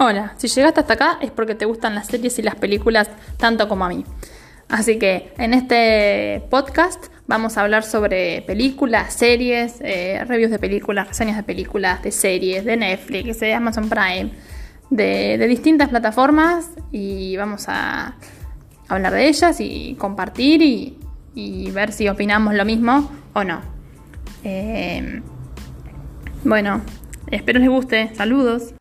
Hola, si llegaste hasta acá es porque te gustan las series y las películas tanto como a mí. Así que en este podcast vamos a hablar sobre películas, series, eh, reviews de películas, reseñas de películas, de series, de Netflix, de Amazon Prime, de, distintas plataformas y vamos a hablar de ellas y compartir y, ver si opinamos lo mismo o no. Eh, bueno, espero les guste. Saludos.